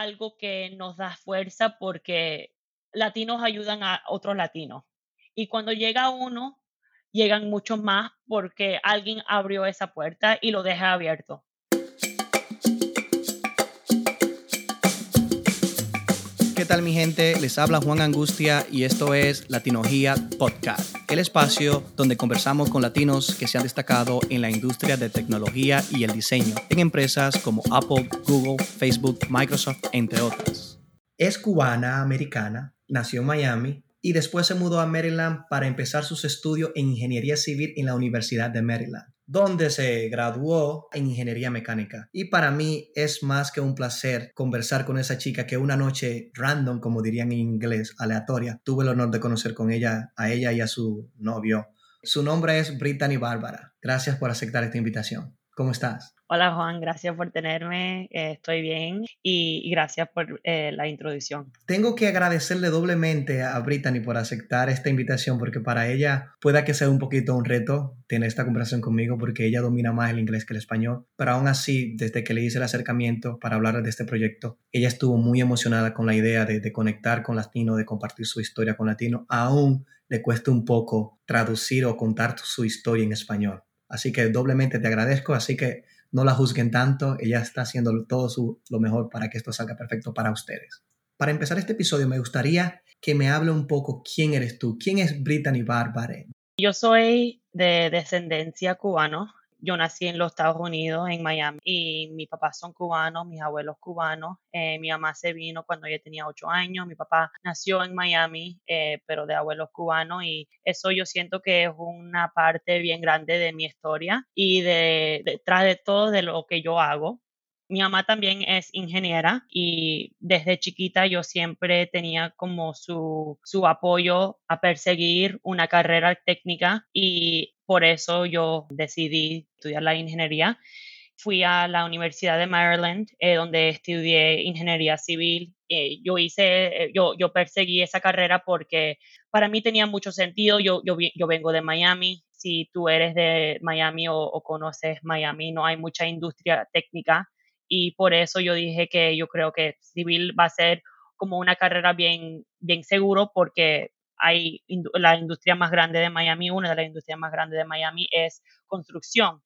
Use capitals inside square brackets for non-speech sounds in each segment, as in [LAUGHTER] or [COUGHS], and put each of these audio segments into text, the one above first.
algo que nos da fuerza porque latinos ayudan a otros latinos. Y cuando llega uno, llegan muchos más porque alguien abrió esa puerta y lo deja abierto. ¿Qué tal mi gente? Les habla Juan Angustia y esto es Latinogía Podcast, el espacio donde conversamos con latinos que se han destacado en la industria de tecnología y el diseño en empresas como Apple, Google, Facebook, Microsoft, entre otras. Es cubana americana, nació en Miami y después se mudó a Maryland para empezar sus estudios en ingeniería civil en la Universidad de Maryland donde se graduó en ingeniería mecánica. Y para mí es más que un placer conversar con esa chica que una noche random, como dirían en inglés, aleatoria, tuve el honor de conocer con ella, a ella y a su novio. Su nombre es Brittany Bárbara. Gracias por aceptar esta invitación. ¿Cómo estás? Hola Juan, gracias por tenerme, eh, estoy bien y, gracias por eh, la introducción. Tengo que agradecerle doblemente a Brittany por aceptar esta invitación porque para ella pueda que sea un poquito un reto tener esta conversación conmigo porque ella domina más el inglés que el español, pero aún así, desde que le hice el acercamiento para hablar de este proyecto, ella estuvo muy emocionada con la idea de, de conectar con latino, de compartir su historia con latino, aún le cuesta un poco traducir o contar su historia en español. Así que doblemente te agradezco, así que no la juzguen tanto, ella está haciendo todo su, lo mejor para que esto salga perfecto para ustedes. Para empezar este episodio me gustaría que me hable un poco quién eres tú, quién es Brittany Barbare. Yo soy de descendencia cubano, yo nací en los Estados Unidos, en Miami, y mis papás son cubanos, mis abuelos cubanos. Eh, mi mamá se vino cuando yo tenía ocho años, mi papá nació en Miami, eh, pero de abuelos cubanos, y eso yo siento que es una parte bien grande de mi historia y de, detrás de todo de lo que yo hago. Mi mamá también es ingeniera y desde chiquita yo siempre tenía como su, su apoyo a perseguir una carrera técnica y por eso yo decidí estudiar la ingeniería. Fui a la Universidad de Maryland, eh, donde estudié ingeniería civil. Eh, yo hice, eh, yo, yo perseguí esa carrera porque para mí tenía mucho sentido. Yo, yo, yo vengo de Miami. Si tú eres de Miami o, o conoces Miami, no hay mucha industria técnica y por eso yo dije que yo creo que civil va a ser como una carrera bien, bien seguro porque hay la industria más grande de Miami, una de las industrias más grandes de Miami es construcción.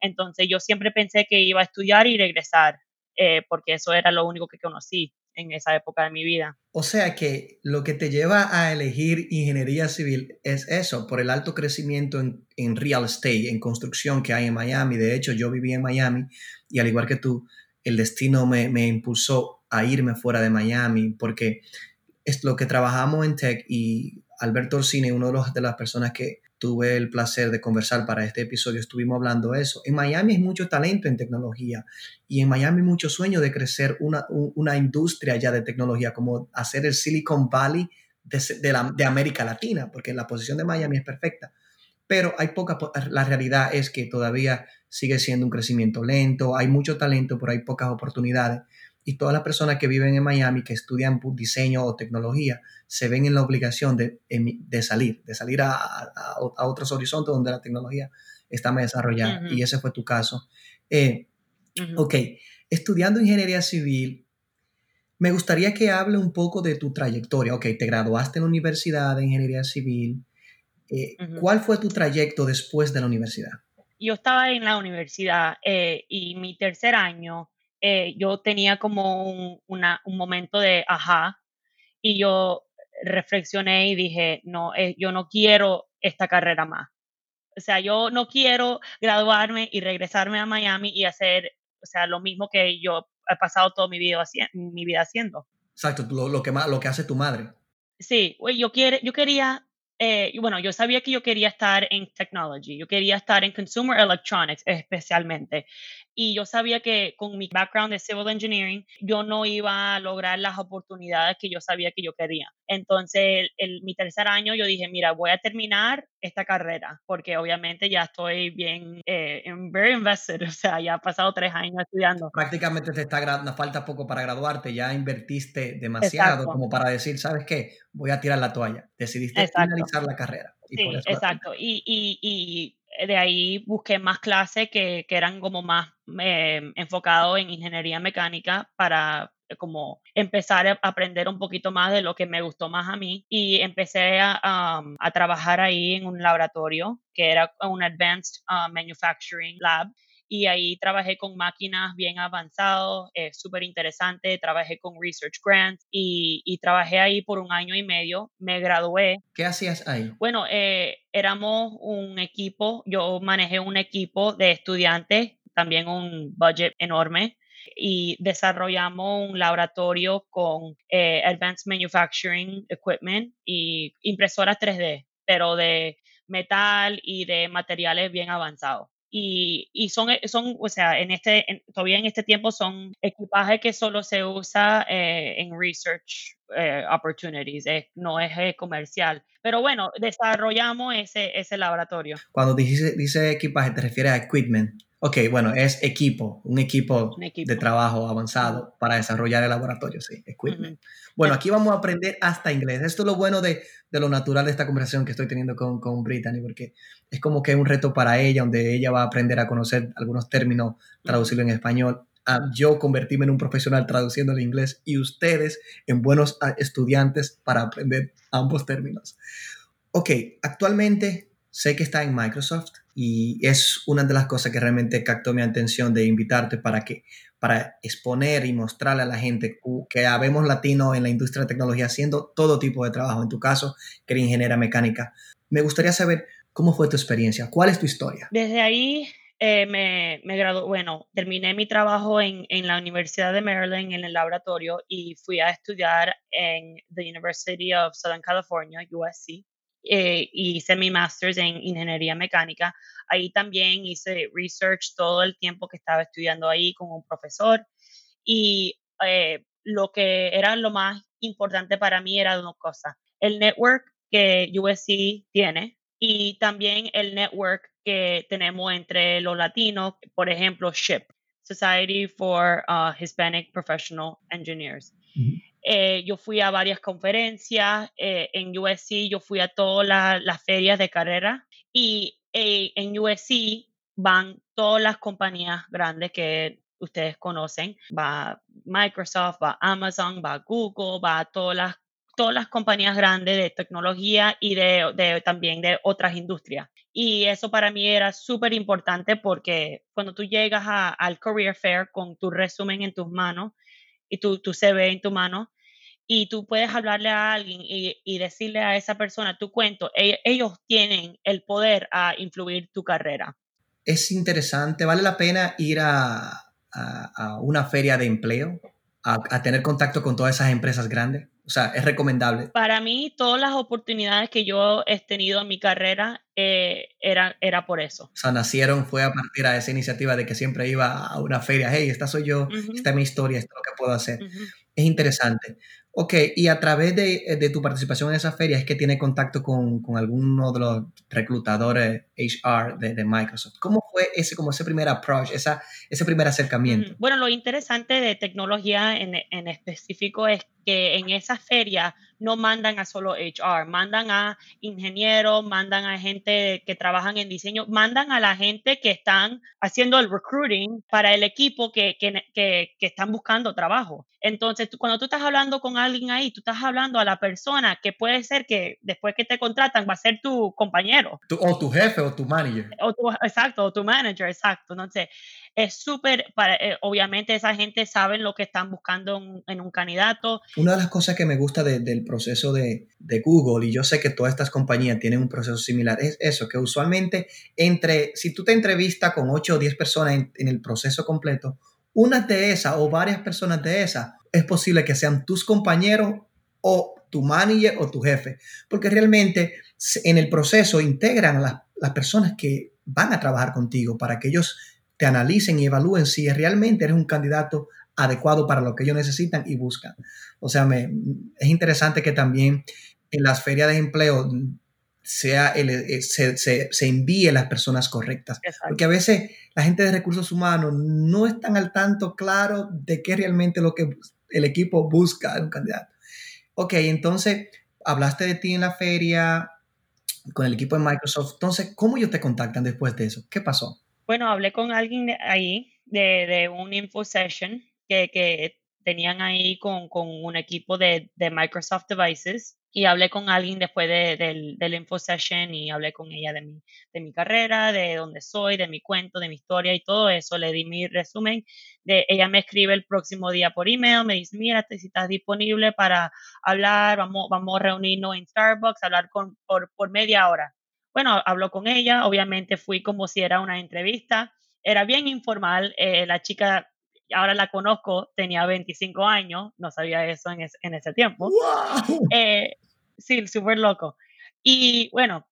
Entonces yo siempre pensé que iba a estudiar y regresar, eh, porque eso era lo único que conocí en esa época de mi vida. O sea que lo que te lleva a elegir ingeniería civil es eso, por el alto crecimiento en, en real estate, en construcción que hay en Miami. De hecho, yo viví en Miami y al igual que tú, el destino me, impulsó a irme fuera de Miami porque es lo que trabajamos en tech y Alberto Orsini, uno de, los, las personas que tuve el placer de conversar para este episodio, estuvimos hablando de eso. En Miami hay mucho talento en tecnología y en Miami hay mucho sueño de crecer una, una industria ya de tecnología, como hacer el Silicon Valley de, América Latina, porque la posición de Miami es perfecta. Pero hay poca, la realidad es que todavía sigue siendo un crecimiento lento, hay mucho talento, pero hay pocas oportunidades y todas las personas que viven en Miami, que estudian diseño o tecnología, se ven en la obligación de, de salir, de salir a, a, otros horizontes donde la tecnología está más desarrollada. Y ese fue tu caso. Eh, Ok, estudiando ingeniería civil, me gustaría que hable un poco de tu trayectoria. Ok, te graduaste en la Universidad de Ingeniería Civil. Eh, ¿Cuál fue tu trayecto después de la universidad? Yo estaba en la universidad eh, y mi tercer año eh, yo tenía como un, un, momento de ajá y yo reflexioné y dije, no, eh, yo no quiero esta carrera más. O sea, yo no quiero graduarme y regresarme a Miami y hacer, o sea, lo mismo que yo he pasado toda mi vida, mi vida haciendo. Exacto, lo, lo, que, lo que hace tu madre. Sí, yo, quiere, yo quería eh, bueno, yo sabía que yo quería estar en technology, yo quería estar en consumer electronics especialmente. Y yo sabía que con mi background de civil engineering, yo no iba a lograr las oportunidades que yo sabía que yo quería. Entonces, el, mi tercer año yo dije, mira, voy a terminar esta carrera, porque obviamente ya estoy bien, eh, very invested, [LAUGHS] o sea, ya he pasado tres años estudiando. Prácticamente te está, nos falta poco para graduarte, ya invertiste demasiado como para decir, ¿sabes qué? Voy a tirar la toalla. Decidiste finalizar la carrera. sí, exacto. Y, y, y, de ahí busqué más clases que, que eran como más eh, enfocados en ingeniería mecánica para como empezar a aprender un poquito más de lo que me gustó más a mí. Y empecé a, a trabajar ahí en un laboratorio que era un Advanced uh, Manufacturing Lab y ahí trabajé con máquinas bien avanzadas, eh, súper interesante, trabajé con Research Grants y, y, trabajé ahí por un año y medio, me gradué. ¿Qué hacías ahí? Bueno, eh, éramos un equipo, yo manejé un equipo de estudiantes, también un budget enorme y desarrollamos un laboratorio con eh, Advanced Manufacturing Equipment y impresoras 3D, pero de metal y de materiales bien avanzados y, y son, eh, son, o sea, en este, todavía en este tiempo son equipaje que solo se usa eh, en research eh, opportunities, no es comercial. Pero bueno, desarrollamos ese, ese laboratorio. Cuando dice, dice equipaje, te refieres a equipment. Ok, bueno, es equipo, un equipo, de trabajo avanzado para desarrollar el laboratorio, sí, equipment. Bueno, aquí vamos a aprender hasta inglés. Esto es lo bueno de, de lo natural de esta conversación que estoy teniendo con, con Brittany, porque es como que es un reto para ella, donde ella va a aprender a conocer algunos términos, traducirlo en español, a yo convertirme en un profesional traduciendo el inglés y ustedes en buenos ah, estudiantes para aprender ambos términos. Ok, actualmente sé que está en Microsoft y es una de las cosas que realmente captó mi atención de invitarte para que para exponer y mostrarle a la gente que habemos latinos en la industria de tecnología haciendo todo tipo de trabajo. En tu caso, que eres ingeniera mecánica. Me gustaría saber cómo fue tu experiencia, cuál es tu historia. Desde ahí eh, me, me gradué, bueno, terminé mi trabajo en, en, la Universidad de Maryland en el laboratorio y fui a estudiar en the University of Southern California, USC, eh, hice mi master's en ingeniería mecánica. Ahí también hice research todo el tiempo que estaba estudiando ahí con un profesor. Y eh, lo que era lo más importante para mí era dos cosas. El network que USC tiene y también el network que tenemos entre los latinos, por ejemplo, SHIP, Society for uh, Hispanic Professional Engineers. Eh, yo fui a varias conferencias eh, en USC, yo fui a todas las ferias de carrera y eh, en USC van todas las compañías grandes que ustedes conocen. Va Microsoft, va Amazon, va Google, va todas las, todas las compañías grandes de tecnología y de, también de otras industrias. Y eso para mí era súper importante porque cuando tú llegas al Career Fair con tu resumen en tus manos, y tu, CV en tu mano y tú puedes hablarle a alguien y, decirle a esa persona tu cuento, e, ellos tienen el poder a influir tu carrera. Es interesante, vale la pena ir a, una feria de empleo, a, tener contacto con todas esas empresas grandes. O sea, es recomendable. Para mí, todas las oportunidades que yo he tenido en mi carrera eh, era, era por eso. O sea, nacieron, fue a partir de esa iniciativa de que siempre iba a una feria, hey, esta soy yo, esta es mi historia, esto es lo que puedo hacer. Es interesante. Ok, y a través de, eh, de, tu participación en esa feria es que tiene contacto con, con alguno de los reclutadores HR de, de, Microsoft. ¿Cómo fue ese, como ese primer approach, esa, ese primer acercamiento? Bueno, lo interesante de tecnología en, en específico es que en esa feria no mandan a solo HR, mandan a ingenieros, mandan a gente que trabajan en diseño, mandan a la gente que están haciendo el recruiting para el equipo que, que, que, que están buscando trabajo. Entonces, cuando tú estás hablando con alguien ahí, tú estás hablando a la persona que puede ser que después que te contratan va a ser tu compañero. o tu jefe o tu manager. O exacto, o tu manager, exacto. Entonces, es súper, eh, obviamente esa gente sabe lo que están buscando en, un candidato. Una de las cosas que me gusta del proceso de, Google, y yo sé que todas estas compañías tienen un proceso similar, es eso, que usualmente entre, si tú te entrevistas con 8 o 10 personas en, el proceso completo, una de esas o varias personas de esas, es posible que sean tus compañeros o tu manager o tu jefe, porque realmente en el proceso integran las, las personas que van a trabajar contigo para que ellos te analicen y evalúen si realmente eres un candidato adecuado para lo que ellos necesitan y buscan. O sea, me, es interesante que también en las ferias de empleo sea eh, se, se, se, envíe las personas correctas. Porque a veces la gente de recursos humanos no están al tanto claro de qué realmente lo que el equipo busca en un candidato. Ok, entonces hablaste de ti en la feria con el equipo de Microsoft. Entonces, ¿cómo ellos te contactan después de eso? ¿Qué pasó? Bueno, hablé con alguien ahí de, de un info session que, que tenían ahí con, un equipo de, de Microsoft Devices y hablé con alguien después de, del, del info session y hablé con ella de mi, de mi carrera, de dónde soy, de mi cuento, de mi historia y todo eso. Le di mi resumen. De, ella me escribe el próximo día por email, me dice, mira, si estás disponible para hablar, vamos, vamos a reunirnos en Starbucks, hablar con, por, por media hora. Bueno, habló con ella, obviamente fui como si era una entrevista, era bien informal, eh, la chica ahora la conozco, tenía 25 años, no sabía eso en, en ese tiempo. Eh, sí, súper loco. Y bueno,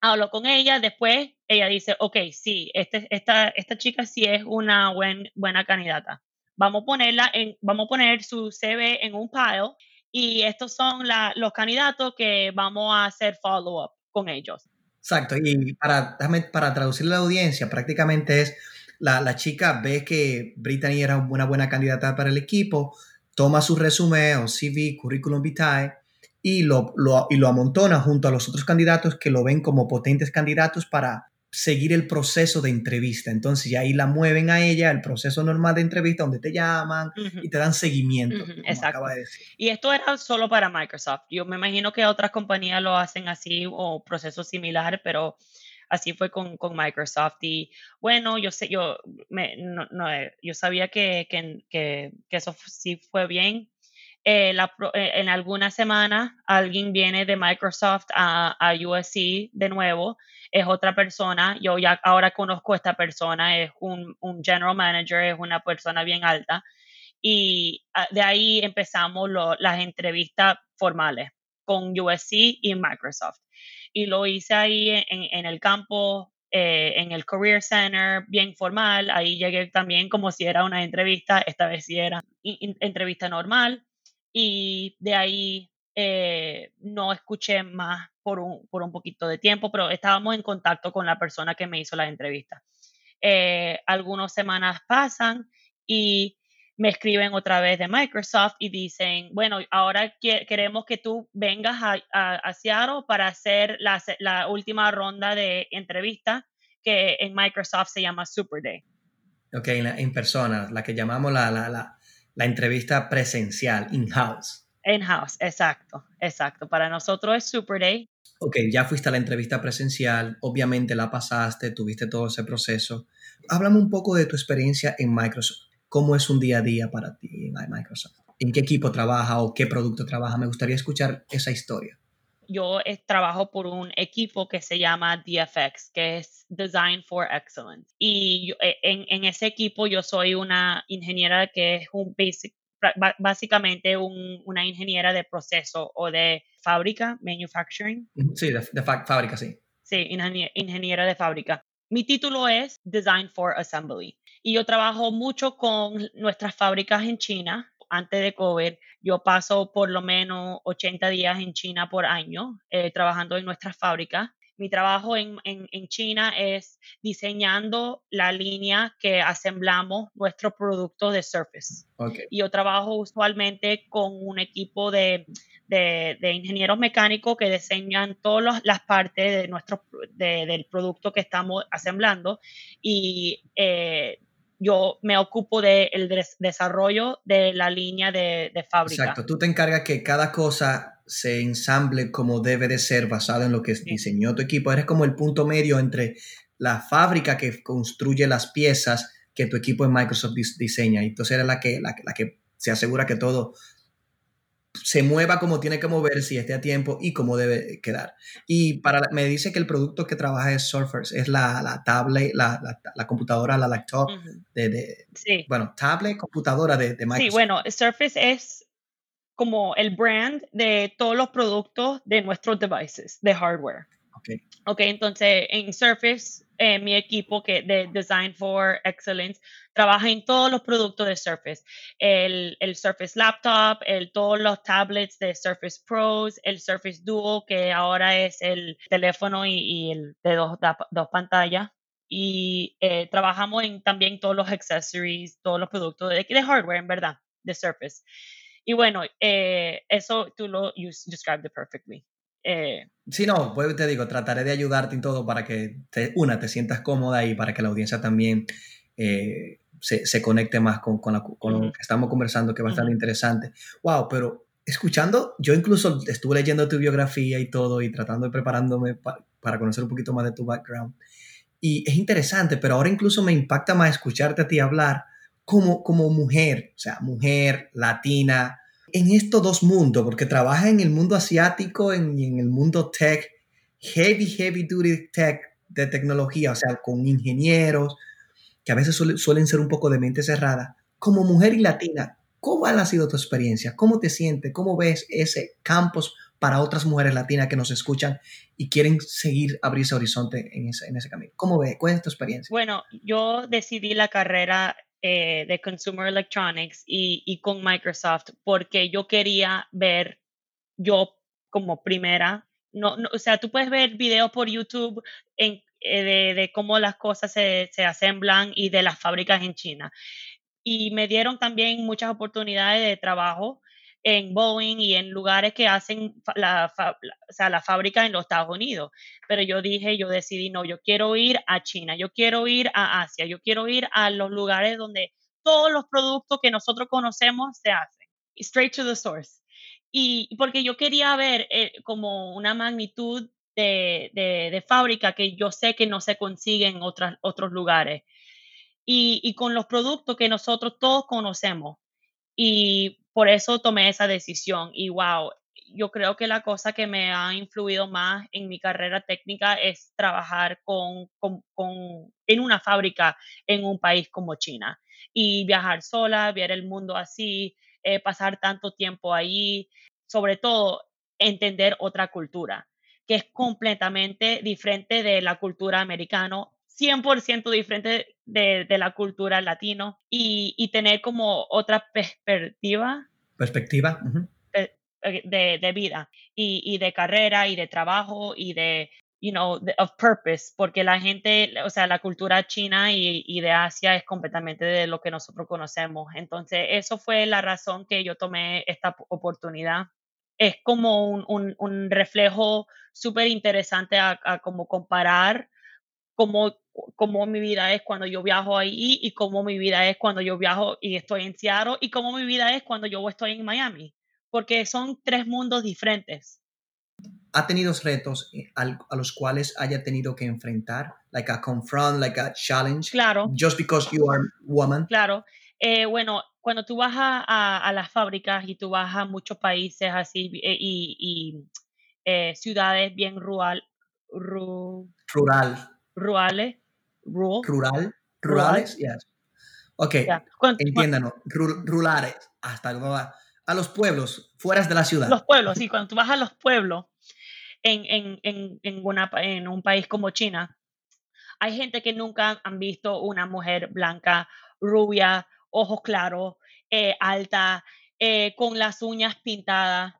hablo con ella, después ella dice, ok, sí, este, esta, esta chica sí es una buen, buena candidata. Vamos a ponerla en, vamos a poner su CV en un pile y estos son los candidatos que vamos a hacer follow-up con ellos. Exacto, y para, para traducirle a la audiencia, prácticamente es la, la, chica ve que Brittany era una buena candidata para el equipo, toma su resumen o CV, currículum vitae, y lo, lo, y lo amontona junto a los otros candidatos que lo ven como potentes candidatos para seguir el proceso de entrevista. Entonces, ya ahí la mueven a ella, el proceso normal de entrevista, donde te llaman y te dan seguimiento. exacto. Y esto era solo para Microsoft. Yo me imagino que otras compañías lo hacen así o procesos similares, pero así fue con, con, Microsoft. Y bueno, yo sé, yo, me, no, no, yo sabía que, que, que, eso sí fue bien. Eh, eh, en algunas semanas alguien viene de Microsoft a, a USC de nuevo, es otra persona, yo ya ahora conozco a esta persona, es un, un general manager, es una persona bien alta y ah, de ahí empezamos las entrevistas formales con USC y Microsoft y lo hice ahí en, en el campo, eh, en el Career Center, bien formal. Ahí llegué también como si era una entrevista, esta vez sí era entrevista normal. Y de ahí eh, no escuché más por un, por un poquito de tiempo, pero estábamos en contacto con la persona que me hizo la entrevista. Eh, algunas semanas pasan y me escriben otra vez de Microsoft y dicen, bueno, ahora queremos que tú vengas a, a, Seattle para hacer la, la, última ronda de entrevista que en Microsoft se llama Super Day. Ok, en, persona, la que llamamos la, la, la, la entrevista presencial, in-house. In-house, exacto, exacto. Para nosotros es Super Day. Ok, ya fuiste a la entrevista presencial, obviamente la pasaste, tuviste todo ese proceso. Háblame un poco de tu experiencia en Microsoft ¿Cómo es un día a día para ti en Microsoft? ¿En qué equipo trabaja o qué producto trabaja? Me gustaría escuchar esa historia. Yo eh, trabajo por un equipo que se llama DFX, que es Design for Excellence. Y eh, en, ese equipo yo soy una ingeniera que es un basic, básicamente una ingeniera de proceso o de fábrica, manufacturing. Sí, de, fábrica, sí. Sí, ingeniera de fábrica. Mi título es Design for Assembly y yo trabajo mucho con nuestras fábricas en China. Antes de COVID, yo paso por lo menos 80 días en China por año eh, trabajando en nuestras fábricas. Mi trabajo en, en, China es diseñando la línea que asemblamos nuestros productos de Surface. Y yo trabajo usualmente con un equipo de, de, ingenieros mecánicos que diseñan todas las partes de nuestro, del producto que estamos asemblando y eh, yo me ocupo del desarrollo de la línea de, fábrica. Exacto, tú te encargas que cada cosa se ensamble como debe de ser basado en lo que diseñó tu equipo. Eres como el punto medio entre la fábrica que construye las piezas que tu equipo en Microsoft diseña. Y entonces eres la que, la que se asegura que todo se mueva como tiene que moverse y esté a tiempo y cómo debe quedar. Y para, me dice que el producto que trabaja es Surfers, es la, la tablet, la, la, computadora, la laptop de, sí. bueno, tablet, computadora de, de, Microsoft. Sí, bueno, Surface es como el brand de todos los productos de nuestros devices, de hardware. Okay. ok, entonces en Surface, eh, mi equipo que de Design for Excellence trabaja en todos los productos de Surface. El, Surface Laptop, el, todos los tablets de Surface Pros, el Surface Duo, que ahora es el teléfono y, el de dos, pantallas. Y eh, trabajamos en también todos los accessories, todos los productos de, de hardware, en verdad, de Surface. Y bueno, eh, eso tú lo you described it perfectly. Eh, sí, no, pues te digo, trataré de ayudarte en todo para que, te, una, te sientas cómoda y para que la audiencia también eh, se, conecte más con, con, lo que estamos conversando, que va a estar interesante. Wow, pero escuchando, yo incluso estuve leyendo tu biografía y todo y tratando de preparándome para conocer un poquito más de tu background. Y es interesante, pero ahora incluso me impacta más escucharte a ti hablar como, como mujer, o sea, mujer latina, en estos dos mundos, porque trabaja en el mundo asiático y en el mundo tech, heavy, heavy duty tech de tecnología, o sea, con ingenieros, que a veces suelen ser un poco de mente cerrada. Como mujer y latina, ¿cómo ha sido tu experiencia? ¿Cómo te sientes? ¿Cómo ves ese campus para otras mujeres latinas que nos escuchan y quieren seguir abrirse horizonte en ese, en ese camino? ¿Cómo ves? ¿Cuál es tu experiencia? Bueno, yo decidí la carrera eh, de Consumer Electronics y, y, con Microsoft porque yo quería ver yo como primera. No, o sea, tú puedes ver videos por YouTube en, eh, de, de, cómo las cosas se, se asemblan y de las fábricas en China. Y me dieron también muchas oportunidades de trabajo en Boeing y en lugares que hacen la, o sea, la fábrica en los Estados Unidos. Pero yo dije, yo decidí, no, yo quiero ir a China, yo quiero ir a Asia, yo quiero ir a los lugares donde todos los productos que nosotros conocemos se hacen. Straight to the source. Y porque yo quería ver eh, como una magnitud de, de, fábrica que yo sé que no se consigue en otras, otros lugares. Y, y con los productos que nosotros todos conocemos. Y por eso tomé esa decisión y wow, yo creo que la cosa que me ha influido más en mi carrera técnica es trabajar con, en una fábrica en un país como China y viajar sola, ver el mundo así, eh, pasar tanto tiempo ahí, sobre todo entender otra cultura que es completamente diferente de la cultura americana 100% diferente de, de, la cultura latino y, y, tener como otra perspectiva. Perspectiva. Eh, de, de, vida y, y, de carrera y de trabajo y de, you know, of purpose, porque la gente, o sea, la cultura china y, y, de Asia es completamente de lo que nosotros conocemos. Entonces, eso fue la razón que yo tomé esta oportunidad. Es como un, un, un reflejo súper interesante a, a como comparar cómo, cómo mi vida es cuando yo viajo ahí y cómo mi vida es cuando yo viajo y estoy en Seattle y cómo mi vida es cuando yo estoy en Miami, porque son tres mundos diferentes. ¿Ha tenido retos eh, a los cuales haya tenido que enfrentar? Like a confront, like a challenge? Claro. Just because you are woman? Claro. Eh, bueno, cuando tú vas a, a, las fábricas y tú vas a muchos países así eh, y, y eh, ciudades bien rural, ru, rural rurales. Rural. Rural. Rurales, yes. Ok, yeah. entiéndanos. Rurales, hasta a los pueblos, fuera de la ciudad. Los pueblos, sí, cuando tú vas a los pueblos en, en, en, en, una, en un país como China, hay gente que nunca han visto una mujer blanca, rubia, ojos claros, eh, alta, eh, con las uñas pintadas.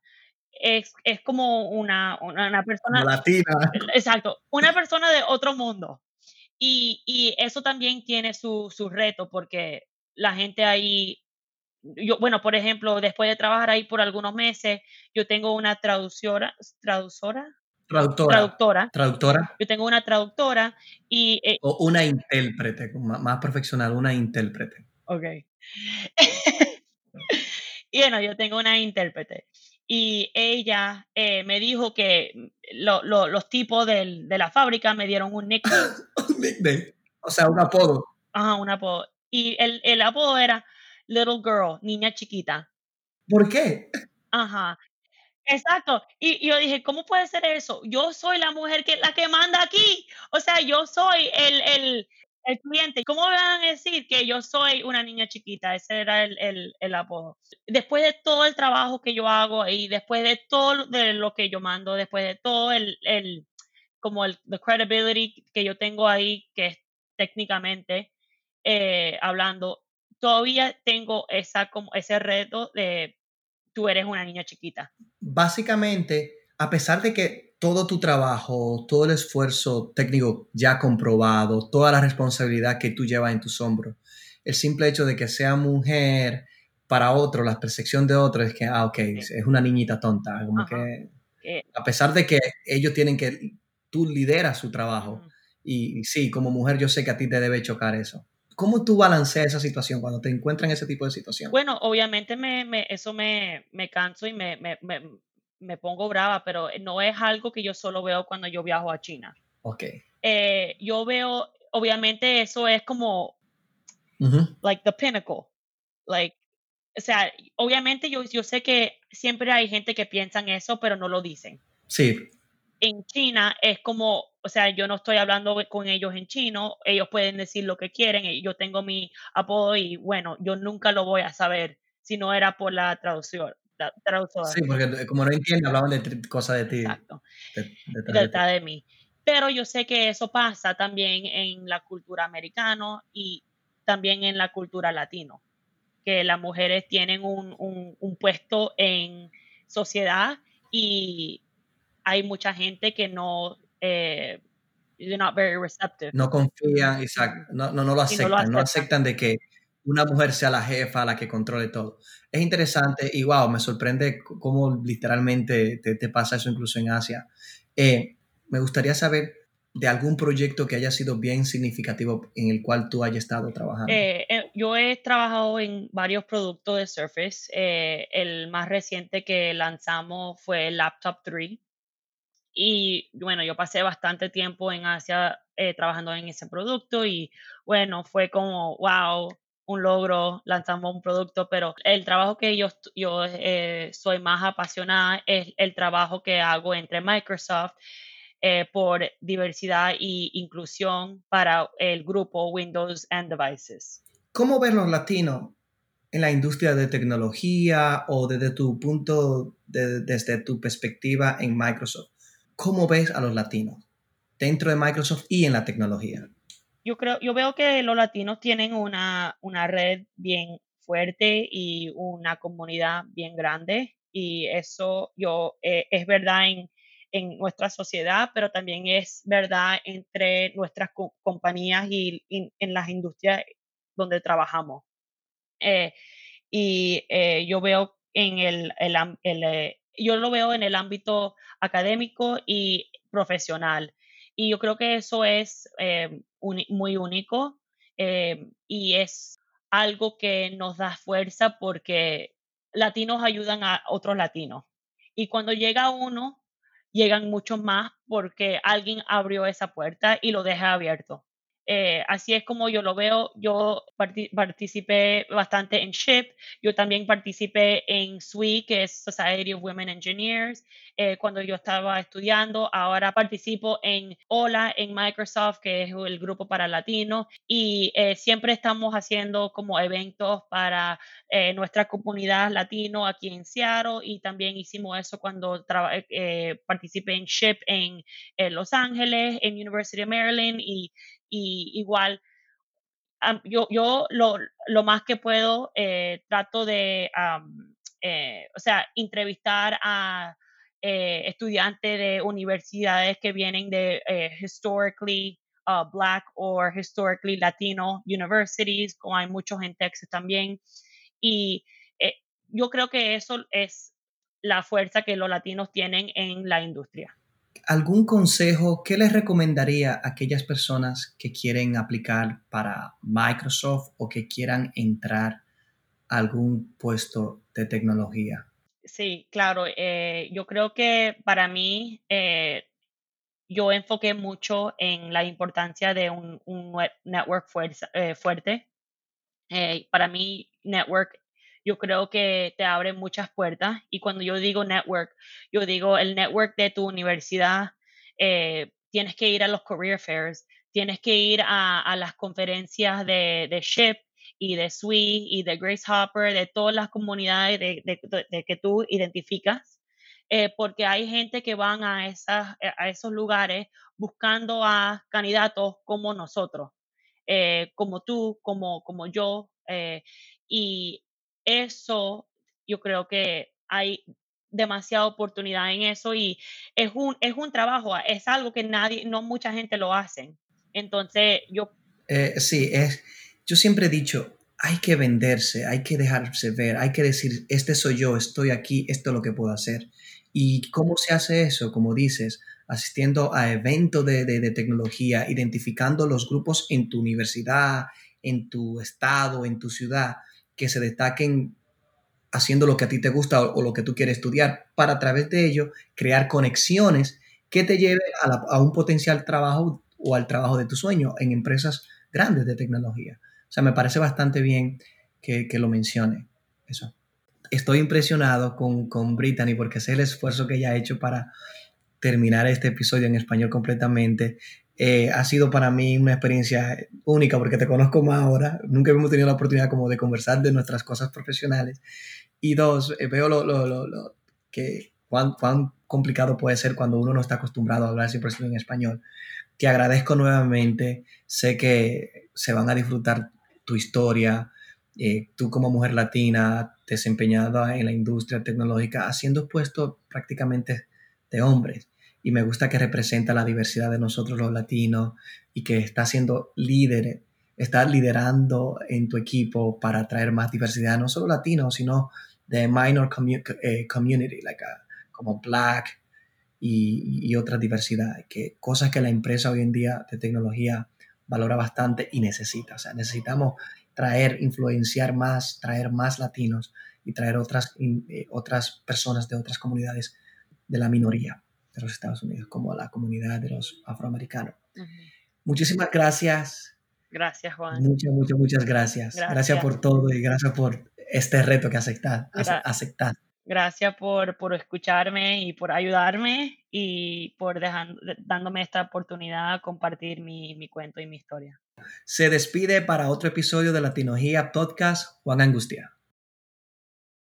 Es, es como una, una, una persona... latina. Exacto, una persona de otro mundo. Y, y eso también tiene su, su, reto porque la gente ahí, yo, bueno, por ejemplo, después de trabajar ahí por algunos meses, yo tengo una traductora, traductora, Traductora. Traductora. Traductora. Yo tengo una traductora y... Eh, o una intérprete, más profesional, una intérprete. Ok. [LAUGHS] y bueno, yo tengo una intérprete y ella eh, me dijo que lo, lo, los tipos del, de la fábrica me dieron un [COUGHS] nickname. un nickname. O sea, un apodo. Ajá, un apodo. Y el, el apodo era Little Girl, niña chiquita. ¿Por qué? [LAUGHS] Ajá. Exacto. Y, y, yo dije, ¿cómo puede ser eso? Yo soy la mujer que la que manda aquí. O sea, yo soy el, el, el cliente. ¿Cómo van a decir que yo soy una niña chiquita? Ese era el, el, el, apodo. Después de todo el trabajo que yo hago y después de todo de lo que yo mando, después de todo el, el como el the credibility que yo tengo ahí, que es técnicamente eh, hablando, todavía tengo esa, como ese reto de tú eres una niña chiquita. Básicamente, a pesar de que todo tu trabajo, todo el esfuerzo técnico ya comprobado, toda la responsabilidad que tú llevas en tus hombros, el simple hecho de que sea mujer para otro, la percepción de otro es que, ah, ok, es una niñita tonta, como que, a pesar de que ellos tienen que, tú lideras su trabajo, y, sí, como mujer yo sé que a ti te debe chocar eso. ¿Cómo tú balanceas esa situación cuando te encuentras en ese tipo de situación? Bueno, obviamente me, eso me, canso y me, me, pongo brava, pero no es algo que yo solo veo cuando yo viajo a China. Ok. Eh, yo veo, obviamente eso es como, like the pinnacle, like, o sea, obviamente yo, yo sé que siempre hay gente que piensa en eso, pero no lo dicen. Sí. En China es como, o sea, yo no estoy hablando con ellos en chino, ellos pueden decir lo que quieren, yo tengo mi apodo y bueno, yo nunca lo voy a saber si no era por la traducción. Sí, porque como no entienden, hablaban de cosas de ti. Exacto. Detrás de, mí. Pero yo sé que eso pasa también en la cultura americana y también en la cultura latino, que las mujeres tienen un, un puesto en sociedad y hay mucha gente que no, eh, not very receptive. No confían, exacto, no, no, lo aceptan, no, aceptan de que una mujer sea la jefa, la que controle todo. Es interesante y wow, me sorprende cómo literalmente te, pasa eso incluso en Asia. Eh, me gustaría saber de algún proyecto que haya sido bien significativo en el cual tú hayas estado trabajando. Eh, yo he trabajado en varios productos de Surface. el más reciente que lanzamos fue el Laptop 3, y bueno, yo pasé bastante tiempo en Asia eh, trabajando en ese producto y bueno, fue como, wow, un logro, lanzamos un producto, pero el trabajo que yo, yo eh, soy más apasionada es el trabajo que hago entre Microsoft eh, por diversidad e inclusión para el grupo Windows and Devices. ¿Cómo ven los latinos en la industria de tecnología o desde tu punto, desde tu perspectiva en Microsoft? ¿Cómo ves a los latinos dentro de Microsoft y en la tecnología? Yo creo, yo veo que los latinos tienen una, red bien fuerte y una comunidad bien grande y eso yo eh, es verdad en, nuestra sociedad, pero también es verdad entre nuestras compañías y, en las industrias donde trabajamos. Eh, y eh, yo veo en el, el, yo lo veo en el ámbito académico y profesional. Y yo creo que eso es eh, muy único eh, y es algo que nos da fuerza porque latinos ayudan a otros latinos. Y cuando llega uno, llegan muchos más porque alguien abrió esa puerta y lo deja abierto. Eh, así es como yo lo veo. Yo participé bastante en SHIP. Yo también participé en SWE, que es Society of Women Engineers, eh, cuando yo estaba estudiando. Ahora participo en OLA, en Microsoft, que es el grupo para latinos. Y eh, siempre estamos haciendo como eventos para nuestra comunidad latino aquí en Seattle. Y también hicimos eso cuando participé en SHIP en Los Ángeles, en University of Maryland. Y y igual yo, yo lo, lo, más que puedo eh, trato de, eh, o sea, entrevistar a eh, estudiantes de universidades que vienen de historically uh, black or historically latino universities, como hay muchos en Texas también. Y yo creo que eso es la fuerza que los latinos tienen en la industria. ¿Algún consejo que les recomendaría a aquellas personas que quieren aplicar para Microsoft o que quieran entrar a algún puesto de tecnología? Sí, claro. Eh, yo creo que para mí, eh, yo enfoqué mucho en la importancia de un, network eh, fuerte. para mí, network yo creo que te abre muchas puertas. Y cuando yo digo network, yo digo el network de tu universidad. Eh, tienes que ir a los career fairs, tienes que ir a, las conferencias de, de, SHIP y de SWE y de Grace Hopper, de todas las comunidades de, que tú identificas. Eh, porque hay gente que van a, esas, a esos lugares buscando a candidatos como nosotros, eh, como tú, como, como yo, y eso yo creo que hay demasiada oportunidad en eso y es un, es un trabajo, es algo que nadie, no mucha gente lo hace. Entonces, yo... Eh, sí, es, yo siempre he dicho, hay que venderse, hay que dejarse ver, hay que decir, este soy yo, estoy aquí, esto es lo que puedo hacer. ¿Y cómo se hace eso? Como dices, asistiendo a eventos de, de tecnología, identificando los grupos en tu universidad, en tu estado, en tu ciudad, que se destaquen haciendo lo que a ti te gusta o, lo que tú quieres estudiar, para a través de ello crear conexiones que te lleve a, un potencial trabajo o al trabajo de tu sueño en empresas grandes de tecnología. O sea, me parece bastante bien que, lo mencione. Eso. Estoy impresionado con, con Brittany porque sé el esfuerzo que ella ha hecho para terminar este episodio en español completamente. Eh, ha sido para mí una experiencia única porque te conozco más ahora. Nunca hemos tenido la oportunidad como de conversar de nuestras cosas profesionales. Y dos, eh, veo lo, lo, lo, que cuán, cuán, complicado puede ser cuando uno no está acostumbrado a hablar siempre en español. Te agradezco nuevamente. Sé que se van a disfrutar tu historia, eh, tú como mujer latina, desempeñada en la industria tecnológica, haciendo puesto prácticamente de hombres. Y me gusta que representa la diversidad de nosotros los latinos y que está siendo líder, está liderando en tu equipo para traer más diversidad, no solo latinos, sino de minor eh, community, like uh, como black y, y otra diversidad, que cosas que la empresa hoy en día de tecnología valora bastante y necesita. O sea, necesitamos traer, influenciar más, traer más latinos y traer otras, eh, otras personas de otras comunidades de la minoría de los Estados Unidos, como la comunidad de los afroamericanos. Muchísimas gracias. Gracias, Juan. Muchas, muchas, muchas gracias. gracias. por todo y gracias por este reto que aceptar. aceptar. Gracias por, por, escucharme y por ayudarme y por dándome esta oportunidad de compartir mi, mi cuento y mi historia. Se despide para otro episodio de Latinología Podcast Juan Angustia.